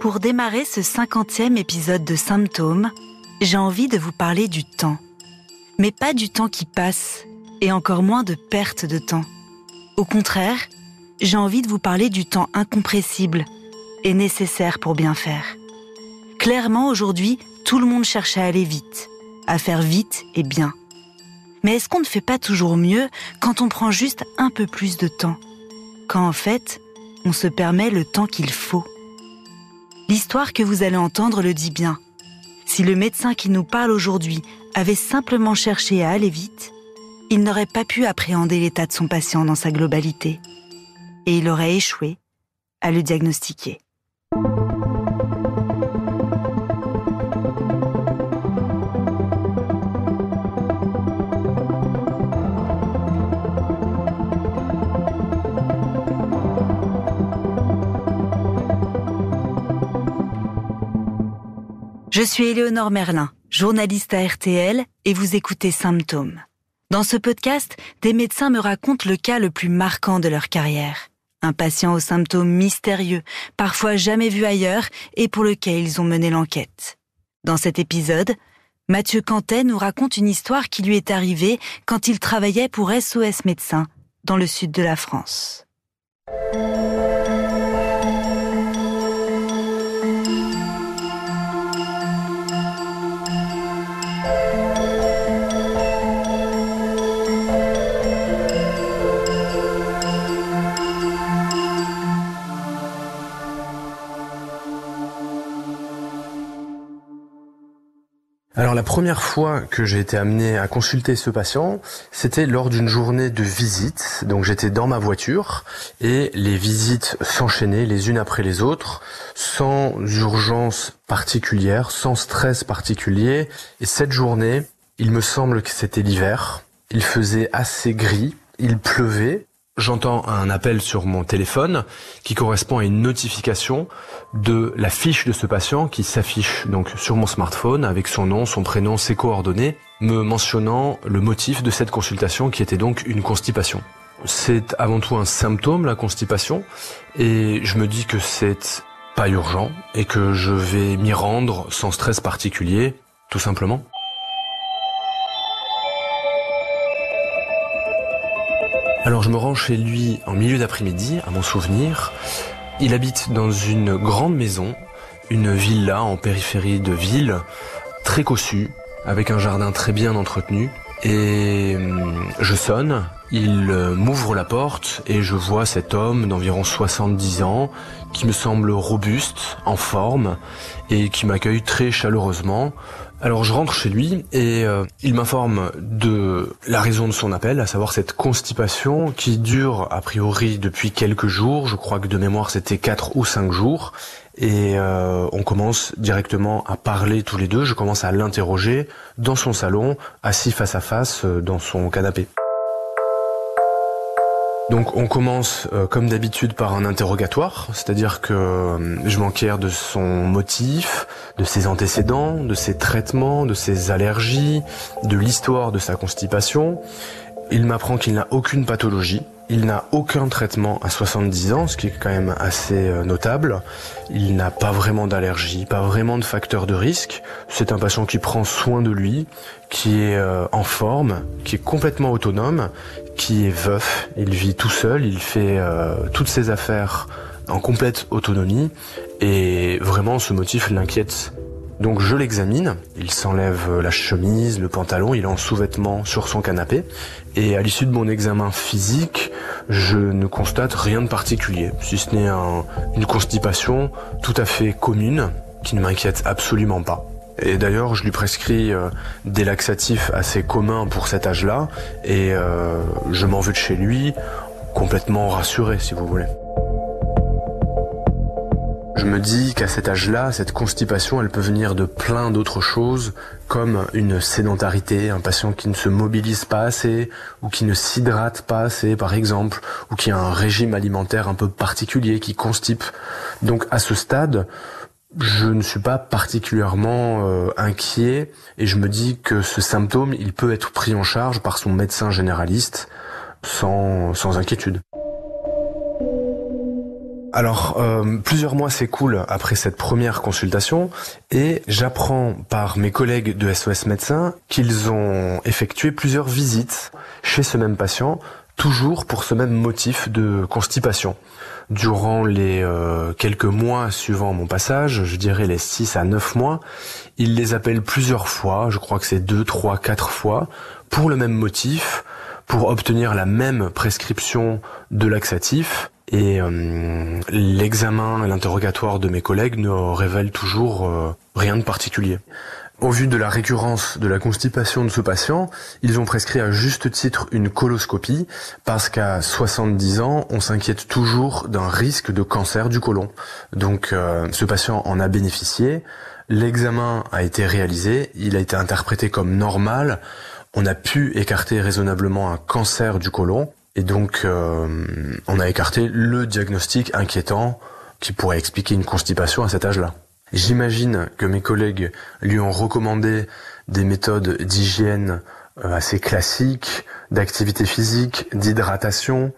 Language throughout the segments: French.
Pour démarrer ce cinquantième épisode de Symptômes, j'ai envie de vous parler du temps. Mais pas du temps qui passe, et encore moins de perte de temps. Au contraire, j'ai envie de vous parler du temps incompressible et nécessaire pour bien faire. Clairement, aujourd'hui, tout le monde cherche à aller vite, à faire vite et bien. Mais est-ce qu'on ne fait pas toujours mieux quand on prend juste un peu plus de temps? Quand en fait, on se permet le temps qu'il faut L'histoire que vous allez entendre le dit bien. Si le médecin qui nous parle aujourd'hui avait simplement cherché à aller vite, il n'aurait pas pu appréhender l'état de son patient dans sa globalité. Et il aurait échoué à le diagnostiquer. Je suis Éléonore Merlin, journaliste à RTL, et vous écoutez Symptômes. Dans ce podcast, des médecins me racontent le cas le plus marquant de leur carrière. Un patient aux symptômes mystérieux, parfois jamais vu ailleurs, et pour lequel ils ont mené l'enquête. Dans cet épisode, Mathieu Cantet nous raconte une histoire qui lui est arrivée quand il travaillait pour SOS Médecins, dans le sud de la France. Alors la première fois que j'ai été amené à consulter ce patient, c'était lors d'une journée de visite. Donc j'étais dans ma voiture et les visites s'enchaînaient les unes après les autres, sans urgence particulière, sans stress particulier. Et cette journée, il me semble que c'était l'hiver. Il faisait assez gris, il pleuvait J'entends un appel sur mon téléphone qui correspond à une notification de la fiche de ce patient qui s'affiche donc sur mon smartphone avec son nom, son prénom, ses coordonnées, me mentionnant le motif de cette consultation qui était donc une constipation. C'est avant tout un symptôme, la constipation, et je me dis que c'est pas urgent et que je vais m'y rendre sans stress particulier, tout simplement. Alors je me rends chez lui en milieu d'après-midi, à mon souvenir. Il habite dans une grande maison, une villa en périphérie de ville, très cossue, avec un jardin très bien entretenu. Et hum, je sonne, il euh, m'ouvre la porte et je vois cet homme d'environ 70 ans qui me semble robuste, en forme et qui m'accueille très chaleureusement alors je rentre chez lui et euh, il m'informe de la raison de son appel, à savoir cette constipation qui dure a priori depuis quelques jours, je crois que de mémoire c'était 4 ou 5 jours, et euh, on commence directement à parler tous les deux, je commence à l'interroger dans son salon, assis face à face euh, dans son canapé. Donc on commence euh, comme d'habitude par un interrogatoire, c'est-à-dire que euh, je m'enquiers de son motif, de ses antécédents, de ses traitements, de ses allergies, de l'histoire de sa constipation. Il m'apprend qu'il n'a aucune pathologie, il n'a aucun traitement à 70 ans, ce qui est quand même assez euh, notable. Il n'a pas vraiment d'allergie, pas vraiment de facteur de risque. C'est un patient qui prend soin de lui, qui est en forme, qui est complètement autonome qui est veuf. Il vit tout seul, il fait euh, toutes ses affaires en complète autonomie et vraiment ce motif l'inquiète. Donc je l'examine, il s'enlève la chemise, le pantalon, il est en sous-vêtements sur son canapé et à l'issue de mon examen physique, je ne constate rien de particulier, si ce n'est une constipation tout à fait commune qui ne m'inquiète absolument pas. Et d'ailleurs, je lui prescris euh, des laxatifs assez communs pour cet âge-là, et euh, je m'en veux de chez lui, complètement rassuré, si vous voulez. Je me dis qu'à cet âge-là, cette constipation, elle peut venir de plein d'autres choses, comme une sédentarité, un patient qui ne se mobilise pas assez, ou qui ne s'hydrate pas assez, par exemple, ou qui a un régime alimentaire un peu particulier, qui constipe. Donc à ce stade, je ne suis pas particulièrement euh, inquiet et je me dis que ce symptôme, il peut être pris en charge par son médecin généraliste sans, sans inquiétude. Alors, euh, plusieurs mois s'écoulent après cette première consultation et j'apprends par mes collègues de SOS médecins qu'ils ont effectué plusieurs visites chez ce même patient, toujours pour ce même motif de constipation. Durant les euh, quelques mois suivant mon passage, je dirais les 6 à 9 mois, ils les appellent plusieurs fois, je crois que c'est 2, 3, 4 fois, pour le même motif, pour obtenir la même prescription de laxatif et euh, l'examen et l'interrogatoire de mes collègues ne révèlent toujours euh, rien de particulier. Au vu de la récurrence de la constipation de ce patient, ils ont prescrit à juste titre une coloscopie parce qu'à 70 ans, on s'inquiète toujours d'un risque de cancer du côlon. Donc euh, ce patient en a bénéficié, l'examen a été réalisé, il a été interprété comme normal, on a pu écarter raisonnablement un cancer du côlon et donc, euh, on a écarté le diagnostic inquiétant qui pourrait expliquer une constipation à cet âge-là. J'imagine que mes collègues lui ont recommandé des méthodes d'hygiène euh, assez classiques, d'activité physique, d'hydratation,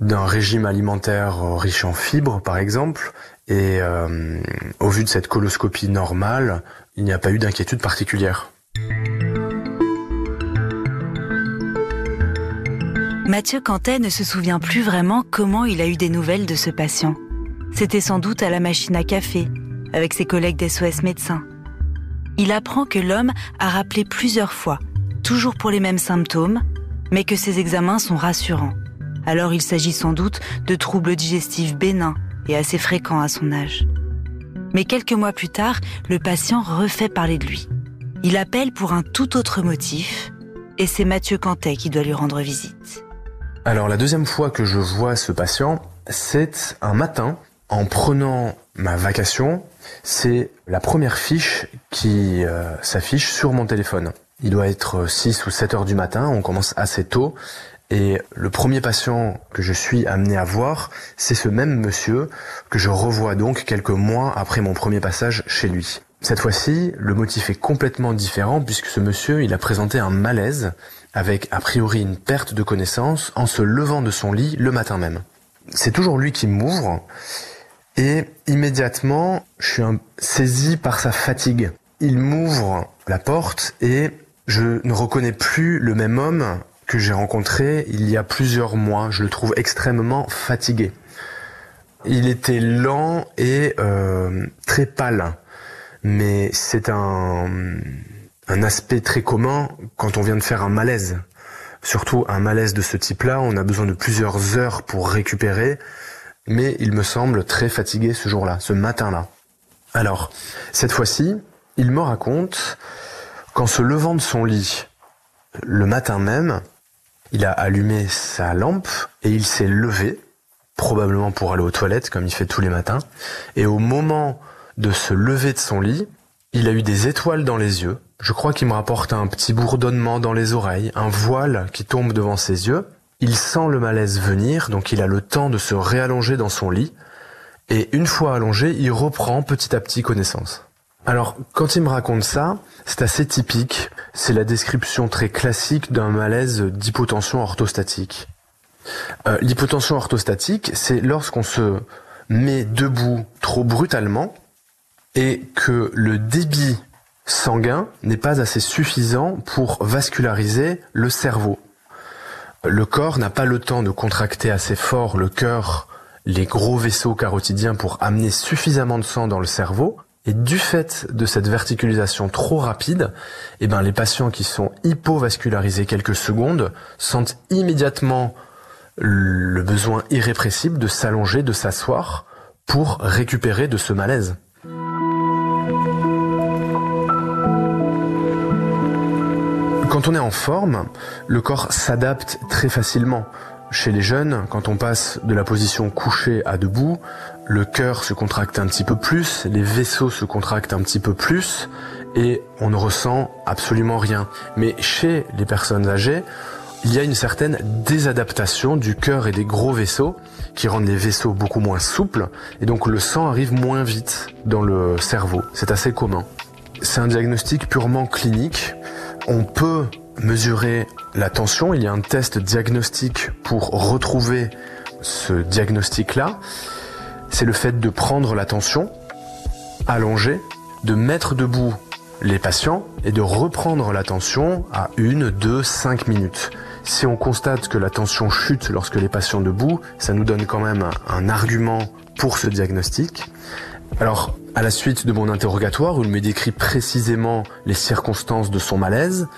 d'un régime alimentaire euh, riche en fibres par exemple. Et au vu de cette coloscopie normale, il n'y a pas eu d'inquiétude particulière. Mathieu Cantet ne se souvient plus vraiment comment il a eu des nouvelles de ce patient. C'était sans doute à la machine à café, avec ses collègues d'SOS médecins. Il apprend que l'homme a rappelé plusieurs fois, toujours pour les mêmes symptômes, mais que ses examens sont rassurants. Alors il s'agit sans doute de troubles digestifs bénins et assez fréquents à son âge. Mais quelques mois plus tard, le patient refait parler de lui. Il appelle pour un tout autre motif, et c'est Mathieu Cantet qui doit lui rendre visite. Alors la deuxième fois que je vois ce patient, c'est un matin en prenant ma vacation. C'est la première fiche qui euh, s'affiche sur mon téléphone. Il doit être 6 ou 7 heures du matin, on commence assez tôt. Et le premier patient que je suis amené à voir, c'est ce même monsieur que je revois donc quelques mois après mon premier passage chez lui. Cette fois-ci, le motif est complètement différent puisque ce monsieur, il a présenté un malaise avec a priori une perte de connaissance en se levant de son lit le matin même. C'est toujours lui qui m'ouvre et immédiatement je suis saisi par sa fatigue. Il m'ouvre la porte et je ne reconnais plus le même homme que j'ai rencontré il y a plusieurs mois. Je le trouve extrêmement fatigué. Il était lent et euh, très pâle, mais c'est un un aspect très commun quand on vient de faire un malaise. Surtout un malaise de ce type-là, on a besoin de plusieurs heures pour récupérer, mais il me semble très fatigué ce jour-là, ce matin-là. Alors, cette fois-ci, il me raconte qu'en se levant de son lit, le matin même, il a allumé sa lampe et il s'est levé, probablement pour aller aux toilettes comme il fait tous les matins, et au moment de se lever de son lit, il a eu des étoiles dans les yeux, je crois qu'il me rapporte un petit bourdonnement dans les oreilles, un voile qui tombe devant ses yeux. Il sent le malaise venir, donc il a le temps de se réallonger dans son lit. Et une fois allongé, il reprend petit à petit connaissance. Alors, quand il me raconte ça, c'est assez typique. C'est la description très classique d'un malaise d'hypotension orthostatique. Euh, l'hypotension orthostatique, c'est lorsqu'on se met debout trop brutalement et que le débit sanguin n'est pas assez suffisant pour vasculariser le cerveau. Le corps n'a pas le temps de contracter assez fort le cœur, les gros vaisseaux carotidiens pour amener suffisamment de sang dans le cerveau. Et du fait de cette verticulisation trop rapide, eh ben, les patients qui sont hypovascularisés quelques secondes sentent immédiatement le besoin irrépressible de s'allonger, de s'asseoir pour récupérer de ce malaise. Quand on est en forme, le corps s'adapte très facilement. Chez les jeunes, quand on passe de la position couchée à debout, le cœur se contracte un petit peu plus, les vaisseaux se contractent un petit peu plus et on ne ressent absolument rien. Mais chez les personnes âgées, il y a une certaine désadaptation du cœur et des gros vaisseaux qui rendent les vaisseaux beaucoup moins souples et donc le sang arrive moins vite dans le cerveau. C'est assez commun. C'est un diagnostic purement clinique on peut mesurer la tension. Il y a un test diagnostique pour retrouver ce diagnostic-là. c'est le fait de prendre la tension, allonger, de mettre debout les patients et de reprendre la tension à une, deux, cinq minutes. Si on constate que la tension chute lorsque les patients debout, ça nous donne quand même un, argument pour ce diagnostic. Alors, à la suite de mon interrogatoire, où il me décrit précisément les circonstances de son malaise,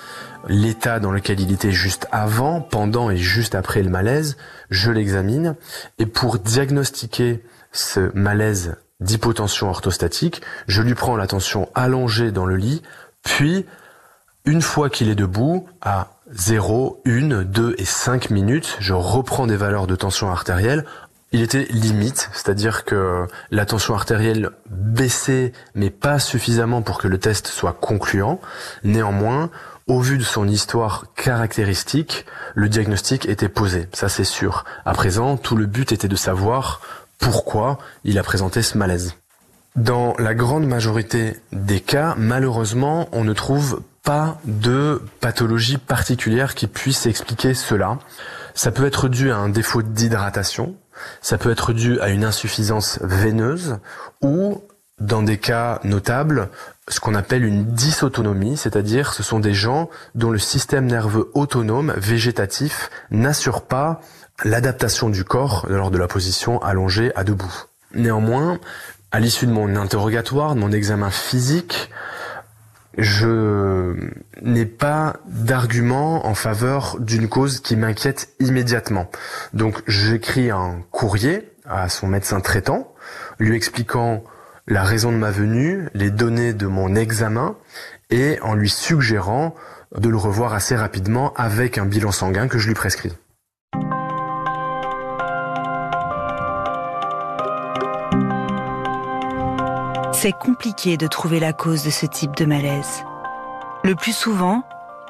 l'état dans lequel il était juste avant, pendant et juste après le malaise, je l'examine. Et pour diagnostiquer ce malaise d'hypotension orthostatique, je lui prends la tension allongée dans le lit, puis, une fois qu'il est debout, à 0, 1, 2 et 5 minutes, je reprends des valeurs de tension artérielle. Il était limite, c'est-à-dire que la tension artérielle baissait, mais pas suffisamment pour que le test soit concluant. Néanmoins, au vu de son histoire caractéristique, le diagnostic était posé, ça c'est sûr. À présent, tout le but était de savoir pourquoi il a présenté ce malaise. Dans la grande majorité des cas, malheureusement, on ne trouve pas de pathologie particulière qui puisse expliquer cela. Ça peut être dû à un défaut d'hydratation, ça peut être dû à une insuffisance veineuse ou, dans des cas notables, ce qu'on appelle une dysautonomie, c'est-à-dire ce sont des gens dont le système nerveux autonome, végétatif, n'assure pas l'adaptation du corps lors de la position allongée à debout. Néanmoins, à l'issue de mon interrogatoire, de mon examen physique, je n'ai pas d'argument en faveur d'une cause qui m'inquiète immédiatement. Donc j'écris un courrier à son médecin traitant, lui expliquant la raison de ma venue, les données de mon examen, et en lui suggérant de le revoir assez rapidement avec un bilan sanguin que je lui prescris. C'est compliqué de trouver la cause de ce type de malaise. Le plus souvent,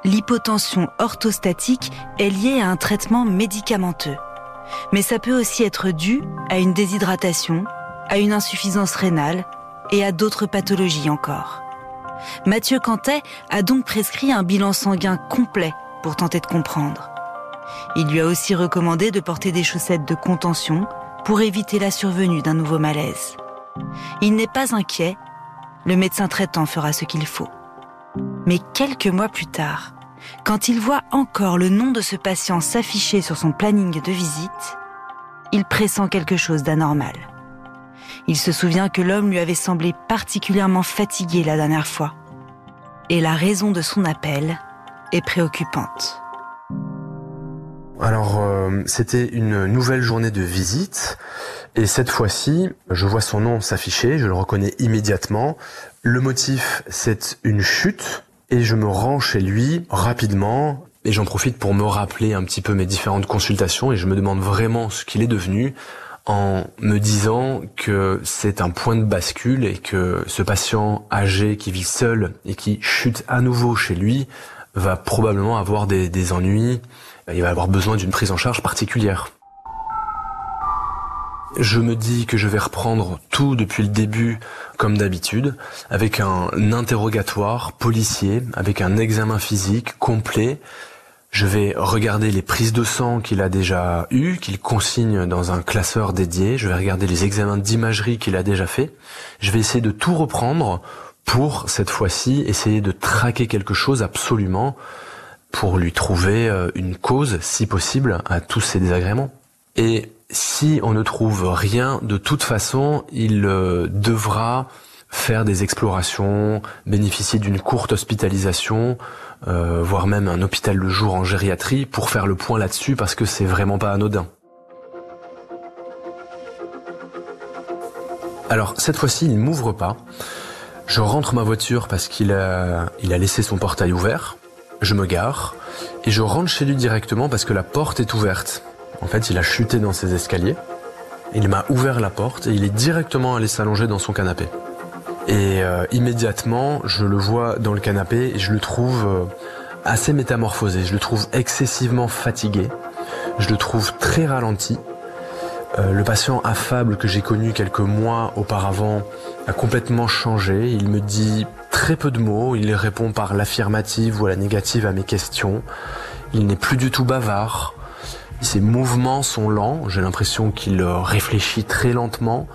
l'hypotension orthostatique est liée à un traitement médicamenteux. Mais ça peut aussi être dû à une déshydratation, à une insuffisance rénale et à d'autres pathologies encore. Mathieu Cantet a donc prescrit un bilan sanguin complet pour tenter de comprendre. Il lui a aussi recommandé de porter des chaussettes de contention pour éviter la survenue d'un nouveau malaise. Il n'est pas inquiet, le médecin traitant fera ce qu'il faut. Mais quelques mois plus tard, quand il voit encore le nom de ce patient s'afficher sur son planning de visite, il pressent quelque chose d'anormal. Il se souvient que l'homme lui avait semblé particulièrement fatigué la dernière fois. Et la raison de son appel est préoccupante. Alors, euh, c'était une nouvelle journée de visite. Et cette fois-ci, je vois son nom s'afficher, je le reconnais immédiatement. Le motif, c'est une chute. Et je me rends chez lui rapidement. Et j'en profite pour me rappeler un petit peu mes différentes consultations. Et je me demande vraiment ce qu'il est devenu en me disant que c'est un point de bascule et que ce patient âgé qui vit seul et qui chute à nouveau chez lui va probablement avoir des, des ennuis, il va avoir besoin d'une prise en charge particulière. Je me dis que je vais reprendre tout depuis le début comme d'habitude, avec un interrogatoire policier, avec un examen physique complet. Je vais regarder les prises de sang qu'il a déjà eues, qu'il consigne dans un classeur dédié. Je vais regarder les examens d'imagerie qu'il a déjà fait. Je vais essayer de tout reprendre pour, cette fois-ci, essayer de traquer quelque chose absolument pour lui trouver euh, une cause, si possible, à tous ces désagréments. Et si on ne trouve rien, de toute façon, il euh, devra faire des explorations, bénéficier d'une courte hospitalisation, euh, voire même un hôpital de jour en gériatrie pour faire le point là-dessus parce que c'est vraiment pas anodin. Alors cette fois-ci, il m'ouvre pas. Je rentre ma voiture parce qu'il a, laissé son portail ouvert. Je me gare et je rentre chez lui directement parce que la porte est ouverte. En fait, il a chuté dans ses escaliers. Il m'a ouvert la porte et il est directement allé s'allonger dans son canapé. Et euh, immédiatement, je le vois dans le canapé et je le trouve euh, assez métamorphosé. Je le trouve excessivement fatigué. Je le trouve très ralenti. Euh, le patient affable que j'ai connu quelques mois auparavant a complètement changé. Il me dit très peu de mots. Il répond par l'affirmative ou la négative à mes questions. Il n'est plus du tout bavard. Ses mouvements sont lents, j'ai l'impression qu'il réfléchit très lentement.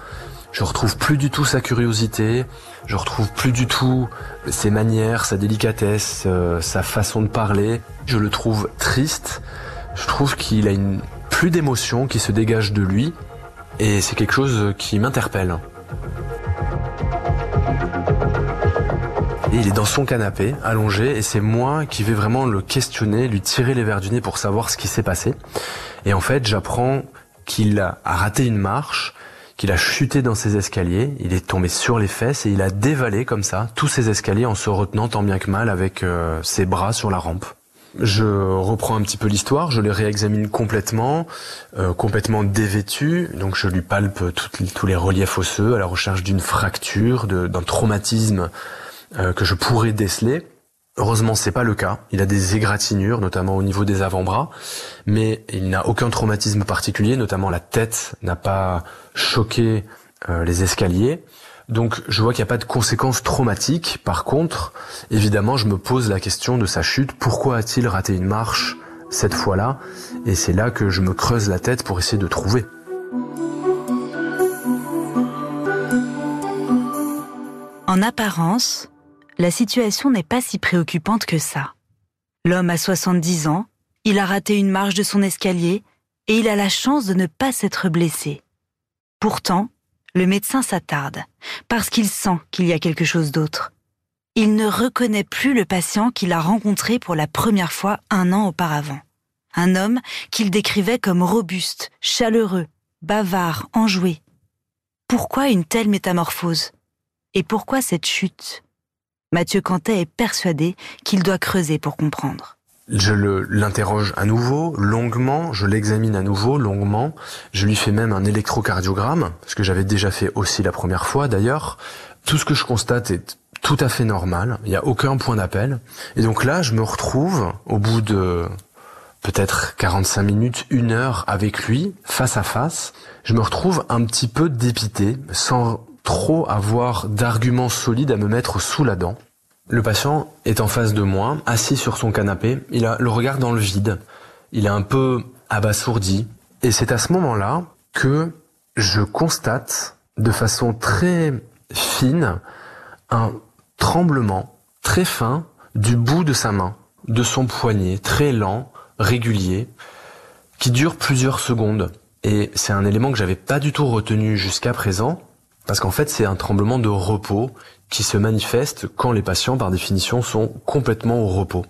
Je retrouve plus du tout sa curiosité, je retrouve plus du tout ses manières, sa délicatesse, euh, sa façon de parler. Je le trouve triste. Je trouve qu'il a une plus d'émotion qui se dégage de lui et c'est quelque chose qui m'interpelle. Et il est dans son canapé, allongé, et c'est moi qui vais vraiment le questionner, lui tirer les verres du nez pour savoir ce qui s'est passé. Et en fait, j'apprends qu'il a raté une marche, qu'il a chuté dans ses escaliers, il est tombé sur les fesses et il a dévalé comme ça tous ses escaliers en se retenant tant bien que mal avec euh, ses bras sur la rampe. Je reprends un petit peu l'histoire, je les réexamine complètement, euh, complètement dévêtu. Donc je lui palpe tous les reliefs osseux à la recherche d'une fracture, d'un traumatisme euh, que je pourrais déceler. Heureusement, c'est pas le cas. Il a des égratignures, notamment au niveau des avant-bras, mais il n'a aucun traumatisme particulier, notamment la tête n'a pas choqué euh, les escaliers. Donc je vois qu'il n'y a pas de conséquences traumatiques. Par contre, évidemment, je me pose la question de sa chute. Pourquoi a-t-il raté une marche cette fois-là? Et c'est là que je me creuse la tête pour essayer de trouver. En apparence, la situation n'est pas si préoccupante que ça. L'homme a 70 ans, il a raté une marche de son escalier et il a la chance de ne pas s'être blessé. Pourtant, le médecin s'attarde, parce qu'il sent qu'il y a quelque chose d'autre. Il ne reconnaît plus le patient qu'il a rencontré pour la première fois un an auparavant. Un homme qu'il décrivait comme robuste, chaleureux, bavard, enjoué. Pourquoi une telle métamorphose? Et pourquoi cette chute? Mathieu Cantet est persuadé qu'il doit creuser pour comprendre. Je l'interroge à nouveau, longuement, je l'examine à nouveau, longuement. Je lui fais même un électrocardiogramme, ce que j'avais déjà fait aussi la première fois d'ailleurs. Tout ce que je constate est tout à fait normal, il n'y a aucun point d'appel. Et donc là, je me retrouve au bout de peut-être 45 minutes, une heure avec lui, face à face. Je me retrouve un petit peu dépité, sans trop avoir d'arguments solides à me mettre sous la dent. Le patient est en face de moi, assis sur son canapé, il a le regard dans le vide, il est un peu abasourdi, et c'est à ce moment-là que je constate de façon très fine un tremblement très fin du bout de sa main, de son poignet, très lent, régulier, qui dure plusieurs secondes. Et c'est un élément que j'avais pas du tout retenu jusqu'à présent, parce qu'en fait, c'est un tremblement de repos qui se manifeste quand les patients, par définition, sont complètement au repos.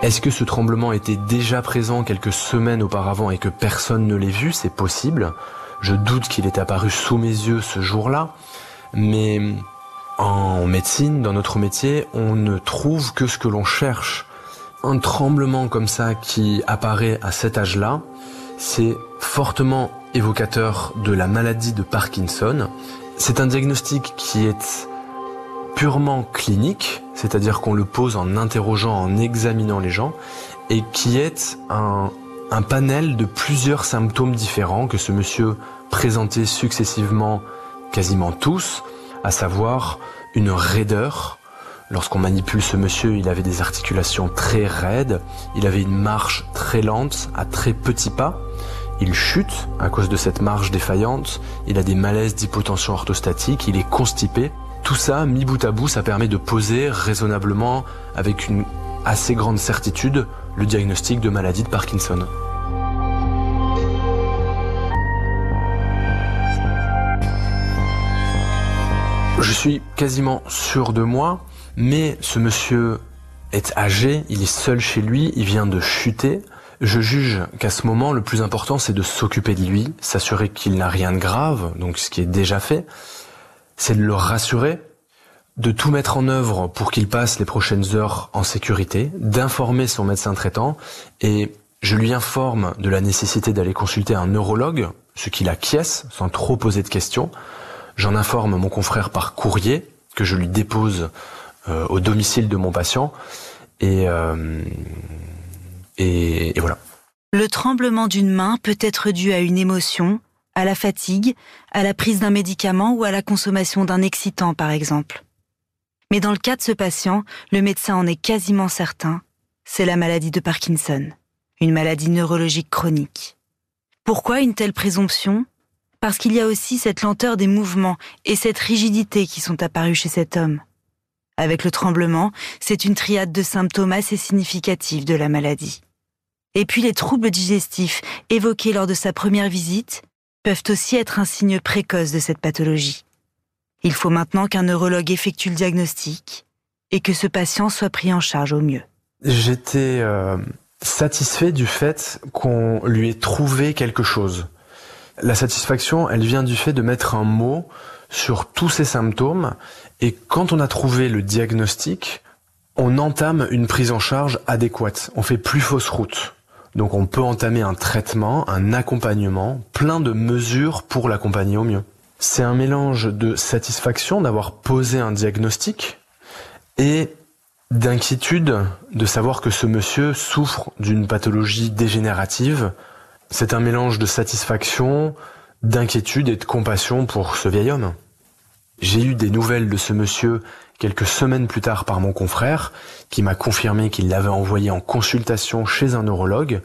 Est-ce que ce tremblement était déjà présent quelques semaines auparavant et que personne ne l'ait vu? C'est possible. Je doute qu'il ait apparu sous mes yeux ce jour-là. Mais en médecine, dans notre métier, on ne trouve que ce que l'on cherche. Un tremblement comme ça qui apparaît à cet âge-là, c'est fortement évocateur de la maladie de Parkinson. C'est un diagnostic qui est purement clinique, c'est-à-dire qu'on le pose en interrogeant, en examinant les gens, et qui est un, panel de plusieurs symptômes différents que ce monsieur présentait successivement quasiment tous, à savoir une raideur, Lorsqu'on manipule ce monsieur, il avait des articulations très raides, il avait une marche très lente, à très petits pas. Il chute à cause de cette marche défaillante, il a des malaises d'hypotension orthostatique, il est constipé. Tout ça, mis bout à bout, ça permet de poser raisonnablement, avec une assez grande certitude, le diagnostic de maladie de Parkinson. Je suis quasiment sûr de moi, mais ce monsieur est âgé, il est seul chez lui, il vient de chuter. Je juge qu'à ce moment, le plus important, c'est de s'occuper de lui, s'assurer qu'il n'a rien de grave, donc ce qui est déjà fait. C'est de le rassurer, de tout mettre en œuvre pour qu'il passe les prochaines heures en sécurité, d'informer son médecin traitant, et je lui informe de la nécessité d'aller consulter un neurologue, ce qu'il acquiesce sans trop poser de questions. J'en informe mon confrère par courrier, que je lui dépose euh, au domicile de mon patient. Euh, et, voilà. Le tremblement d'une main peut être dû à une émotion, à la fatigue, à la prise d'un médicament ou à la consommation d'un excitant par exemple. Mais dans le cas de ce patient, le médecin en est quasiment certain, c'est la maladie de Parkinson, une maladie neurologique chronique. Pourquoi une telle présomption? Parce qu'il y a aussi cette lenteur des mouvements et cette rigidité qui sont apparus chez cet homme. Avec le tremblement, c'est une triade de symptômes assez significatifs de la maladie. Et puis les troubles digestifs évoqués lors de sa première visite peuvent aussi être un signe précoce de cette pathologie. Il faut maintenant qu'un neurologue effectue le diagnostic et que ce patient soit pris en charge au mieux. J'étais euh, satisfait du fait qu'on lui ait trouvé quelque chose. La satisfaction, elle vient du fait de mettre un mot sur tous ces symptômes et quand on a trouvé le diagnostic, on entame une prise en charge adéquate. On fait plus fausse route. Donc on peut entamer un traitement, un accompagnement, plein de mesures pour l'accompagner au mieux. C'est un mélange de satisfaction d'avoir posé un diagnostic et d'inquiétude de savoir que ce monsieur souffre d'une pathologie dégénérative. C'est un mélange de satisfaction, d'inquiétude et de compassion pour ce vieil homme. J'ai eu des nouvelles de ce monsieur quelques semaines plus tard par mon confrère, qui m'a confirmé qu'il l'avait envoyé en consultation chez un neurologue,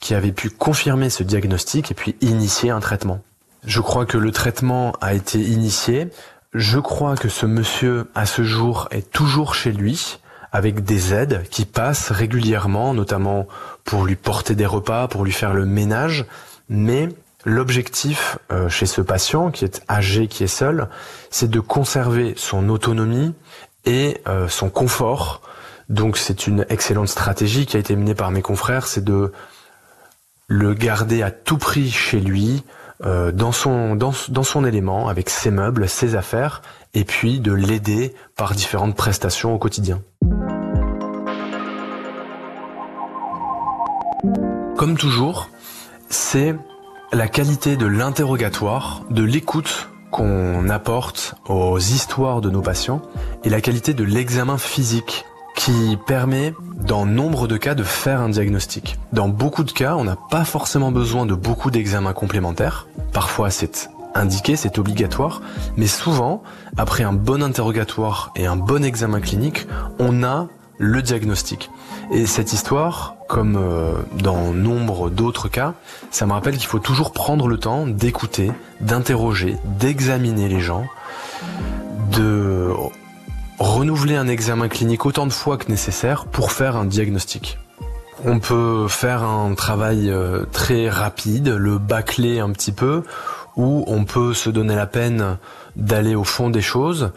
qui avait pu confirmer ce diagnostic et puis initier un traitement. Je crois que le traitement a été initié. Je crois que ce monsieur, à ce jour, est toujours chez lui, avec des aides qui passent régulièrement, notamment pour lui porter des repas, pour lui faire le ménage, mais L'objectif euh, chez ce patient qui est âgé, qui est seul, c'est de conserver son autonomie et euh, son confort. Donc c'est une excellente stratégie qui a été menée par mes confrères, c'est de le garder à tout prix chez lui, euh, dans, son, dans, dans son élément, avec ses meubles, ses affaires, et puis de l'aider par différentes prestations au quotidien. Comme toujours, c'est la qualité de l'interrogatoire, de l'écoute qu'on apporte aux histoires de nos patients et la qualité de l'examen physique qui permet dans nombre de cas de faire un diagnostic. Dans beaucoup de cas, on n'a pas forcément besoin de beaucoup d'examens complémentaires. Parfois, c'est indiqué, c'est obligatoire, mais souvent, après un bon interrogatoire et un bon examen clinique, on a le diagnostic. Et cette histoire, comme euh, dans nombre d'autres cas, ça me rappelle qu'il faut toujours prendre le temps d'écouter, d'interroger, d'examiner les gens, de renouveler un examen clinique autant de fois que nécessaire pour faire un diagnostic. On peut faire un travail euh, très rapide, le bâcler un petit peu, ou on peut se donner la peine d'aller au fond des choses.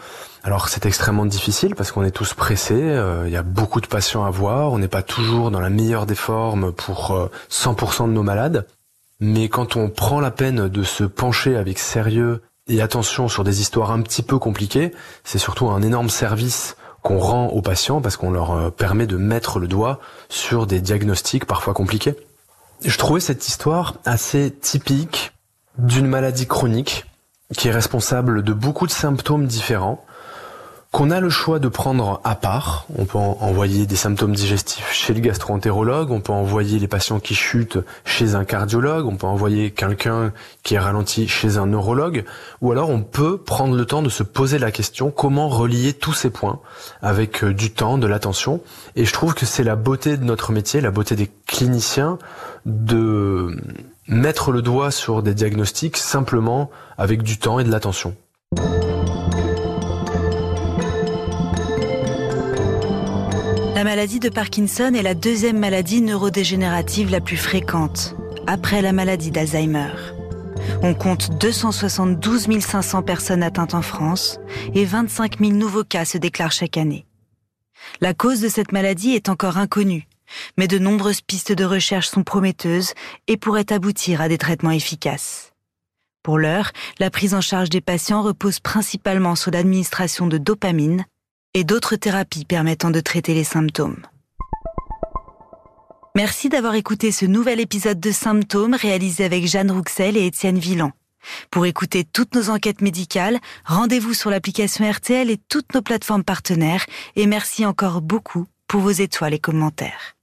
Alors c'est extrêmement difficile parce qu'on est tous pressés, euh, il y a beaucoup de patients à voir, on n'est pas toujours dans la meilleure des formes pour 100% euh, de nos malades. Mais quand on prend la peine de se pencher avec sérieux et attention sur des histoires un petit peu compliquées, c'est surtout un énorme service qu'on rend aux patients parce qu'on leur euh, permet de mettre le doigt sur des diagnostics parfois compliqués. Je trouvais cette histoire assez typique d'une maladie chronique qui est responsable de beaucoup de symptômes différents qu'on a le choix de prendre à part. On peut envoyer des symptômes digestifs chez le gastro-entérologue, on peut envoyer les patients qui chutent chez un cardiologue, on peut envoyer quelqu'un qui est ralenti chez un neurologue, ou alors on peut prendre le temps de se poser la question comment relier tous ces points avec euh, du temps, de l'attention. Et je trouve que c'est la beauté de notre métier, la beauté des cliniciens de mettre le doigt sur des diagnostics simplement avec du temps et de l'attention. Maladie de Parkinson est la deuxième maladie neurodégénérative la plus fréquente, après la maladie d'Alzheimer. On compte 272 500 personnes atteintes en France et 25 000 nouveaux cas se déclarent chaque année. La cause de cette maladie est encore inconnue, mais de nombreuses pistes de recherche sont prometteuses et pourraient aboutir à des traitements efficaces. Pour l'heure, la prise en charge des patients repose principalement sur l'administration de dopamine, et d'autres thérapies permettant de traiter les symptômes. Merci d'avoir écouté ce nouvel épisode de Symptômes réalisé avec Jeanne Rouxel et Étienne Villan. Pour écouter toutes nos enquêtes médicales, rendez-vous sur l'application RTL et toutes nos plateformes partenaires et merci encore beaucoup pour vos étoiles et commentaires.